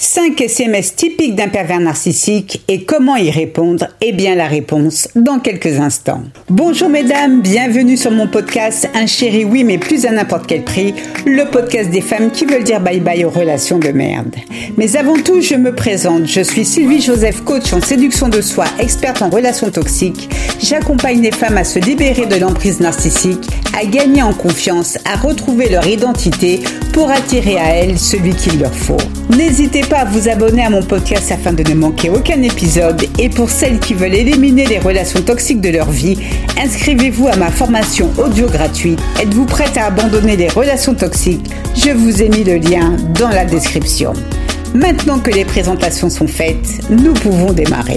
5 SMS typiques d'un pervers narcissique et comment y répondre Eh bien la réponse dans quelques instants. Bonjour mesdames, bienvenue sur mon podcast Un chéri oui mais plus à n'importe quel prix, le podcast des femmes qui veulent dire bye bye aux relations de merde. Mais avant tout, je me présente, je suis Sylvie Joseph, coach en séduction de soi, experte en relations toxiques. J'accompagne les femmes à se libérer de l'emprise narcissique, à gagner en confiance, à retrouver leur identité pour attirer à elles celui qu'il leur faut. N'hésitez pas à vous abonner à mon podcast afin de ne manquer aucun épisode. Et pour celles qui veulent éliminer les relations toxiques de leur vie, inscrivez-vous à ma formation audio gratuite. Êtes-vous prête à abandonner les relations toxiques? Je vous ai mis le lien dans la description. Maintenant que les présentations sont faites, nous pouvons démarrer.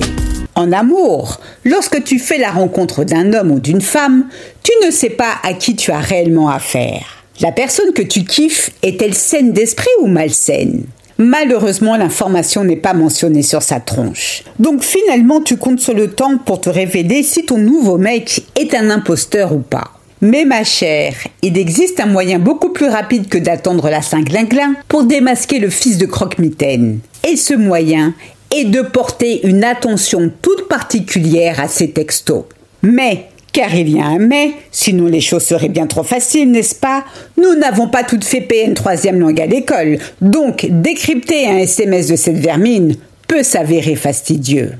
En amour, lorsque tu fais la rencontre d'un homme ou d'une femme, tu ne sais pas à qui tu as réellement affaire. La personne que tu kiffes est-elle saine d'esprit ou malsaine? Malheureusement, l'information n'est pas mentionnée sur sa tronche. Donc finalement, tu comptes sur le temps pour te révéler si ton nouveau mec est un imposteur ou pas. Mais ma chère, il existe un moyen beaucoup plus rapide que d'attendre la Saint-Glinglin pour démasquer le fils de Croque-Mitaine. Et ce moyen est de porter une attention toute particulière à ces textos. Mais car il y a un mais, sinon les choses seraient bien trop faciles, n'est-ce pas? Nous n'avons pas toutes fait PN troisième langue à l'école, donc décrypter un SMS de cette vermine peut s'avérer fastidieux.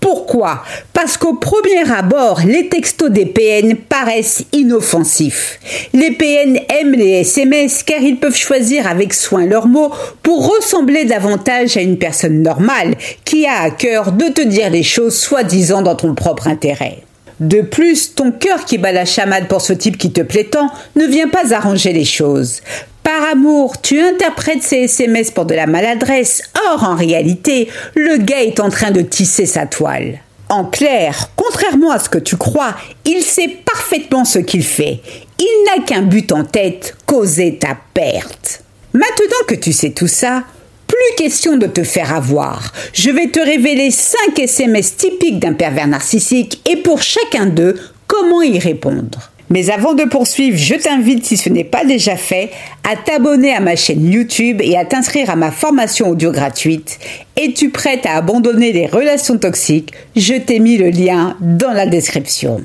Pourquoi? Parce qu'au premier abord, les textos des PN paraissent inoffensifs. Les PN aiment les SMS car ils peuvent choisir avec soin leurs mots pour ressembler davantage à une personne normale qui a à cœur de te dire les choses soi-disant dans ton propre intérêt. De plus, ton cœur qui bat la chamade pour ce type qui te plaît tant ne vient pas arranger les choses. Par amour, tu interprètes ces SMS pour de la maladresse. Or, en réalité, le gars est en train de tisser sa toile. En clair, contrairement à ce que tu crois, il sait parfaitement ce qu'il fait. Il n'a qu'un but en tête, causer ta perte. Maintenant que tu sais tout ça, plus question de te faire avoir. Je vais te révéler 5 SMS typiques d'un pervers narcissique et pour chacun d'eux, comment y répondre. Mais avant de poursuivre, je t'invite, si ce n'est pas déjà fait, à t'abonner à ma chaîne YouTube et à t'inscrire à ma formation audio gratuite. Es-tu prête à abandonner les relations toxiques Je t'ai mis le lien dans la description.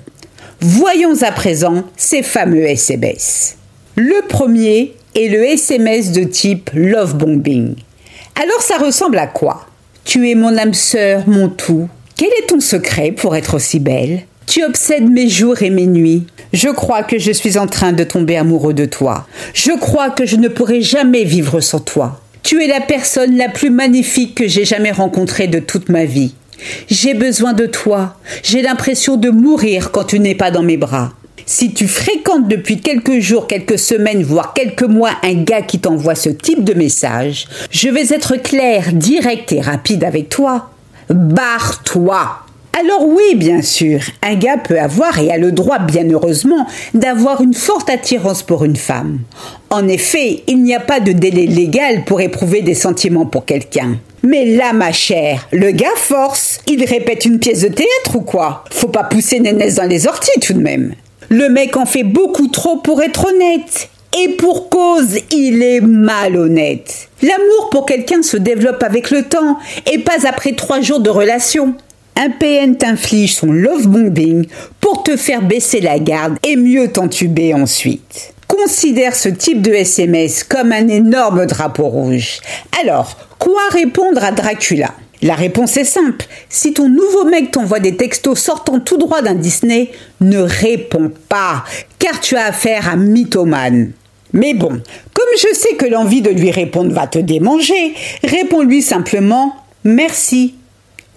Voyons à présent ces fameux SMS. Le premier est le SMS de type love bombing. Alors ça ressemble à quoi? Tu es mon âme sœur, mon tout. Quel est ton secret pour être aussi belle? Tu obsèdes mes jours et mes nuits. Je crois que je suis en train de tomber amoureux de toi. Je crois que je ne pourrai jamais vivre sans toi. Tu es la personne la plus magnifique que j'ai jamais rencontrée de toute ma vie. J'ai besoin de toi. J'ai l'impression de mourir quand tu n'es pas dans mes bras. Si tu fréquentes depuis quelques jours, quelques semaines, voire quelques mois un gars qui t'envoie ce type de message, je vais être clair, direct et rapide avec toi. Barre-toi alors oui, bien sûr, un gars peut avoir et a le droit, bien heureusement, d'avoir une forte attirance pour une femme. En effet, il n'y a pas de délai légal pour éprouver des sentiments pour quelqu'un. Mais là, ma chère, le gars force. Il répète une pièce de théâtre ou quoi? Faut pas pousser Nénès dans les orties tout de même. Le mec en fait beaucoup trop pour être honnête. Et pour cause, il est malhonnête. L'amour pour quelqu'un se développe avec le temps et pas après trois jours de relation. Un PN t'inflige son love bombing pour te faire baisser la garde et mieux t'entuber ensuite. Considère ce type de SMS comme un énorme drapeau rouge. Alors, quoi répondre à Dracula? La réponse est simple. Si ton nouveau mec t'envoie des textos sortant tout droit d'un Disney, ne réponds pas, car tu as affaire à mythomane. Mais bon, comme je sais que l'envie de lui répondre va te démanger, réponds-lui simplement merci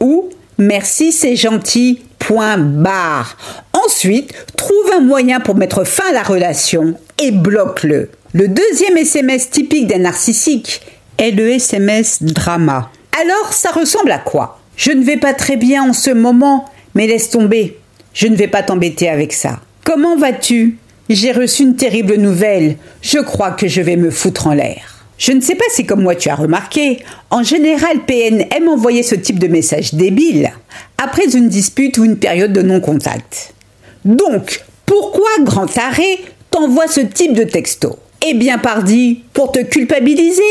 ou merci c'est gentil. Point barre. Ensuite, trouve un moyen pour mettre fin à la relation et bloque-le. Le deuxième SMS typique d'un narcissique est le SMS drama. Alors, ça ressemble à quoi? Je ne vais pas très bien en ce moment, mais laisse tomber. Je ne vais pas t'embêter avec ça. Comment vas-tu? J'ai reçu une terrible nouvelle. Je crois que je vais me foutre en l'air. Je ne sais pas si comme moi tu as remarqué, en général PN aime envoyer ce type de message débile après une dispute ou une période de non-contact. Donc, pourquoi, grand arrêt, t'envoie ce type de texto? Eh bien, pardi, pour te culpabiliser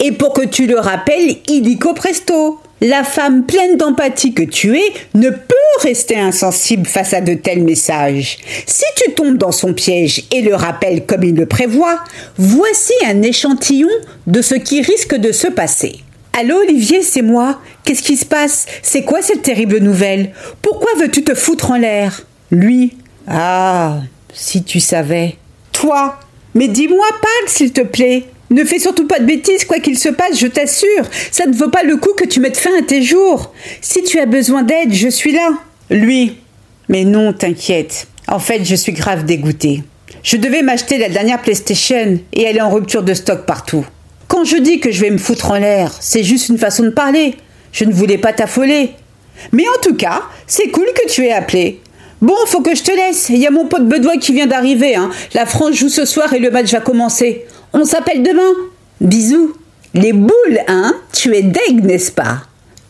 et pour que tu le rappelles illico presto. La femme pleine d'empathie que tu es ne peut rester insensible face à de tels messages. Si tu tombes dans son piège et le rappelles comme il le prévoit, voici un échantillon de ce qui risque de se passer. Allô Olivier, c'est moi. Qu'est-ce qui se passe? C'est quoi cette terrible nouvelle? Pourquoi veux-tu te foutre en l'air? Lui. Ah, si tu savais. Toi. Mais dis-moi, parle s'il te plaît. Ne fais surtout pas de bêtises, quoi qu'il se passe, je t'assure. Ça ne vaut pas le coup que tu mettes fin à tes jours. Si tu as besoin d'aide, je suis là. Lui. Mais non, t'inquiète. En fait, je suis grave dégoûté. Je devais m'acheter la dernière PlayStation et elle est en rupture de stock partout. Quand je dis que je vais me foutre en l'air, c'est juste une façon de parler. Je ne voulais pas t'affoler. Mais en tout cas, c'est cool que tu aies appelé. Bon, faut que je te laisse. Il y a mon pote Bedoin qui vient d'arriver. Hein. La France joue ce soir et le match va commencer. On s'appelle demain. Bisous. Les boules, hein Tu es deg, n'est-ce pas?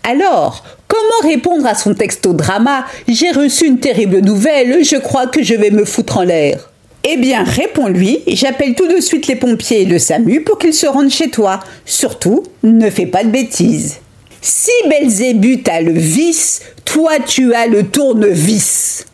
Alors, comment répondre à son texto drama? J'ai reçu une terrible nouvelle, je crois que je vais me foutre en l'air. Eh bien, réponds-lui, j'appelle tout de suite les pompiers et le SAMU pour qu'ils se rendent chez toi. Surtout, ne fais pas de bêtises. Si Belzébuth a le vice, toi tu as le tournevis.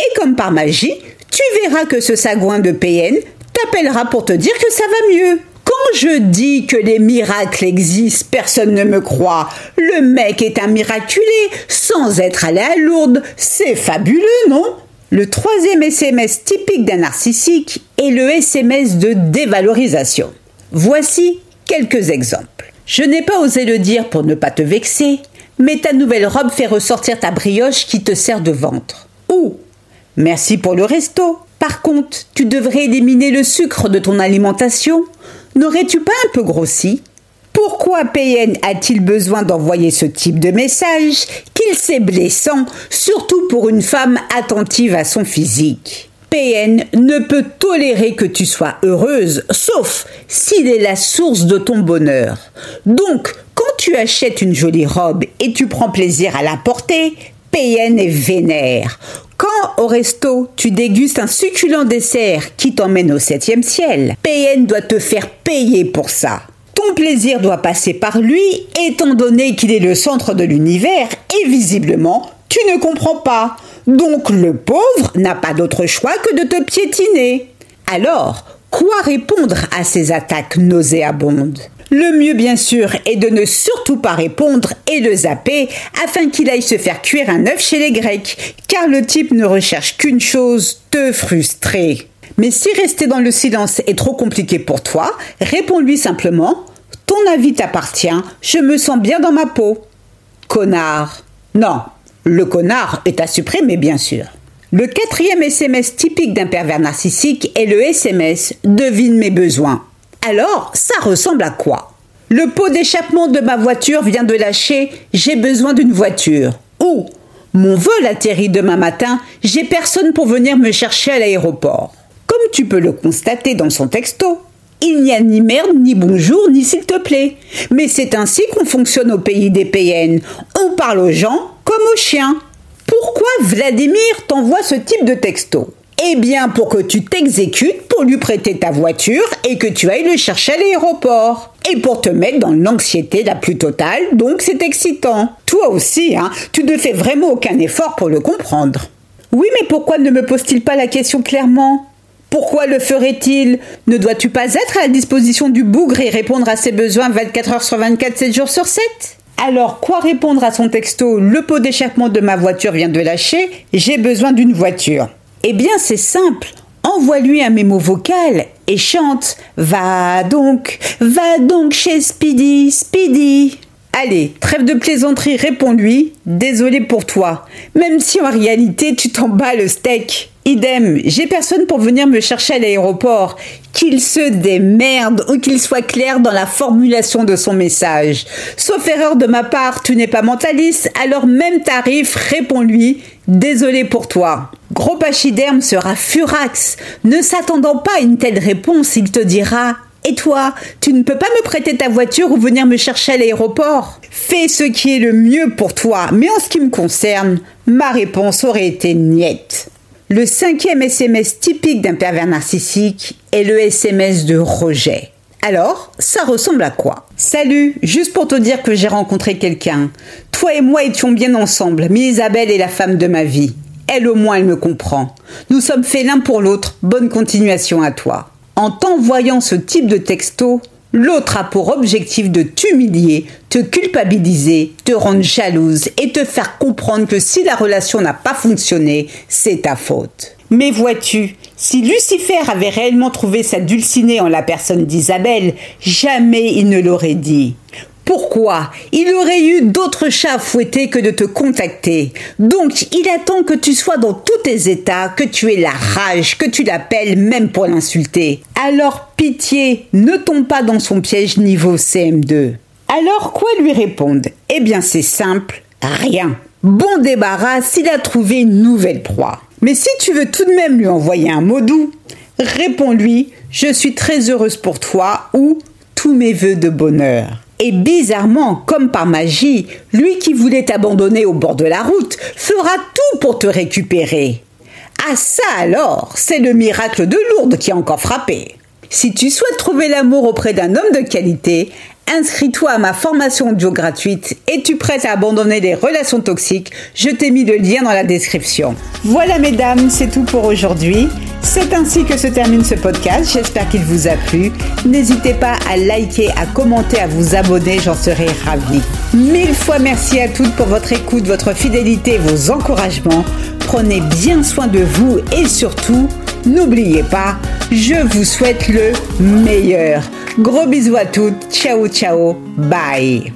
Et comme par magie, tu verras que ce sagouin de PN t'appellera pour te dire que ça va mieux. Quand je dis que les miracles existent, personne ne me croit. Le mec est un miraculé, sans être allé à Lourdes. C'est fabuleux, non? Le troisième SMS typique d'un narcissique est le SMS de dévalorisation. Voici quelques exemples. Je n'ai pas osé le dire pour ne pas te vexer, mais ta nouvelle robe fait ressortir ta brioche qui te sert de ventre. Ou Merci pour le resto. Par contre, tu devrais éliminer le sucre de ton alimentation. N'aurais-tu pas un peu grossi? Pourquoi PN a-t-il besoin d'envoyer ce type de message qu'il sait blessant, surtout pour une femme attentive à son physique? PN ne peut tolérer que tu sois heureuse, sauf s'il est la source de ton bonheur. Donc, quand tu achètes une jolie robe et tu prends plaisir à la porter, PN est vénère. Au resto, tu dégustes un succulent dessert qui t'emmène au septième ciel, PN doit te faire payer pour ça. Ton plaisir doit passer par lui, étant donné qu'il est le centre de l'univers, et visiblement, tu ne comprends pas. Donc le pauvre n'a pas d'autre choix que de te piétiner. Alors, quoi répondre à ces attaques nauséabondes? Le mieux, bien sûr, est de ne surtout pas répondre et le zapper afin qu'il aille se faire cuire un œuf chez les Grecs, car le type ne recherche qu'une chose, te frustrer. Mais si rester dans le silence est trop compliqué pour toi, réponds-lui simplement Ton avis t'appartient, je me sens bien dans ma peau. Connard. Non, le connard est à supprimer, bien sûr. Le quatrième SMS typique d'un pervers narcissique est le SMS Devine mes besoins. Alors, ça ressemble à quoi? Le pot d'échappement de ma voiture vient de lâcher, j'ai besoin d'une voiture. Ou mon vol atterrit demain matin, j'ai personne pour venir me chercher à l'aéroport. Comme tu peux le constater dans son texto, il n'y a ni merde, ni bonjour, ni s'il te plaît. Mais c'est ainsi qu'on fonctionne au pays des PN. On parle aux gens comme aux chiens. Pourquoi Vladimir t'envoie ce type de texto? Eh bien, pour que tu t'exécutes pour lui prêter ta voiture et que tu ailles le chercher à l'aéroport. Et pour te mettre dans l'anxiété la plus totale, donc c'est excitant. Toi aussi, hein, tu ne fais vraiment aucun effort pour le comprendre. Oui, mais pourquoi ne me pose-t-il pas la question clairement? Pourquoi le ferait-il? Ne dois-tu pas être à la disposition du bougre et répondre à ses besoins 24 heures sur 24, 7 jours sur 7 alors, quoi répondre à son texto? Le pot d'échappement de ma voiture vient de lâcher, j'ai besoin d'une voiture. Eh bien, c'est simple. Envoie-lui un mémo vocal et chante Va donc, va donc chez Speedy, Speedy. Allez, trêve de plaisanterie, réponds-lui. Désolé pour toi. Même si en réalité tu t'en bats le steak. Idem, j'ai personne pour venir me chercher à l'aéroport. Qu'il se démerde ou qu'il soit clair dans la formulation de son message. Sauf erreur de ma part, tu n'es pas mentaliste, alors même tarif, réponds-lui. Désolé pour toi. Gros pachyderme sera furax. Ne s'attendant pas à une telle réponse, il te dira et toi, tu ne peux pas me prêter ta voiture ou venir me chercher à l'aéroport? Fais ce qui est le mieux pour toi, mais en ce qui me concerne, ma réponse aurait été niette. Le cinquième SMS typique d'un pervers narcissique est le SMS de rejet. Alors, ça ressemble à quoi? Salut, juste pour te dire que j'ai rencontré quelqu'un. Toi et moi étions bien ensemble, mais Isabelle est la femme de ma vie. Elle au moins, elle me comprend. Nous sommes faits l'un pour l'autre. Bonne continuation à toi. En t'envoyant ce type de texto, L'autre a pour objectif de t'humilier, te culpabiliser, te rendre jalouse et te faire comprendre que si la relation n'a pas fonctionné, c'est ta faute. Mais vois-tu, si Lucifer avait réellement trouvé sa dulcinée en la personne d'Isabelle, jamais il ne l'aurait dit. Pourquoi Il aurait eu d'autres chats à fouetter que de te contacter. Donc, il attend que tu sois dans tous tes états, que tu aies la rage, que tu l'appelles même pour l'insulter. Alors, pitié, ne tombe pas dans son piège niveau CM2. Alors, quoi lui répondre Eh bien, c'est simple, rien. Bon débarras s'il a trouvé une nouvelle proie. Mais si tu veux tout de même lui envoyer un mot doux, réponds-lui Je suis très heureuse pour toi ou tous mes voeux de bonheur. Et bizarrement, comme par magie, lui qui voulait t'abandonner au bord de la route fera tout pour te récupérer. Ah ça alors, c'est le miracle de Lourdes qui a encore frappé. Si tu souhaites trouver l'amour auprès d'un homme de qualité, inscris-toi à ma formation audio gratuite. Es-tu prête à abandonner les relations toxiques Je t'ai mis le lien dans la description. Voilà mesdames, c'est tout pour aujourd'hui. C'est ainsi que se termine ce podcast. J'espère qu'il vous a plu. N'hésitez pas à liker, à commenter, à vous abonner. J'en serai ravie. Mille fois merci à toutes pour votre écoute, votre fidélité, vos encouragements. Prenez bien soin de vous et surtout, n'oubliez pas, je vous souhaite le meilleur. Gros bisous à toutes. Ciao, ciao. Bye.